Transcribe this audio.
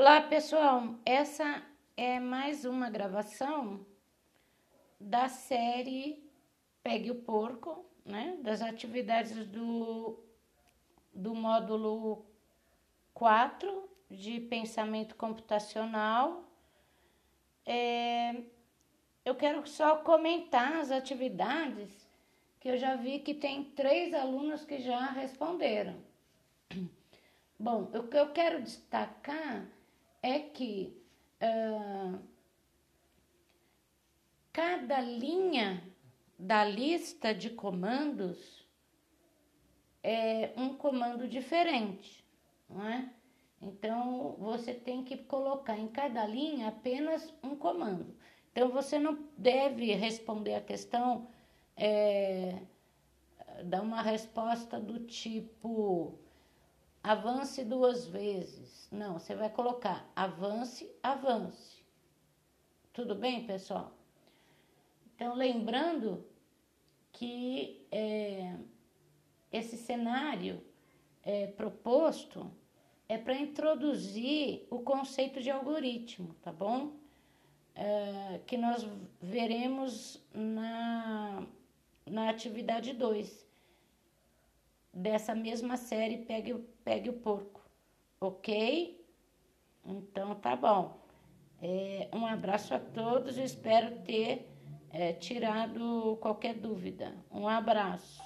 Olá, pessoal. Essa é mais uma gravação da série Pegue o Porco, né? Das atividades do, do módulo 4 de pensamento computacional. É, eu quero só comentar as atividades que eu já vi que tem três alunos que já responderam. Bom, o que eu quero destacar é que uh, cada linha da lista de comandos é um comando diferente, não é? Então você tem que colocar em cada linha apenas um comando. Então você não deve responder a questão, é, dar uma resposta do tipo avance duas vezes. Não, você vai colocar avance, avance. Tudo bem, pessoal? Então, lembrando que é, esse cenário é, proposto é para introduzir o conceito de algoritmo, tá bom? É, que nós veremos na, na atividade 2 dessa mesma série Pegue, Pegue o Porco, ok? Então tá bom. É, um abraço a todos, espero ter é, tirado qualquer dúvida. Um abraço.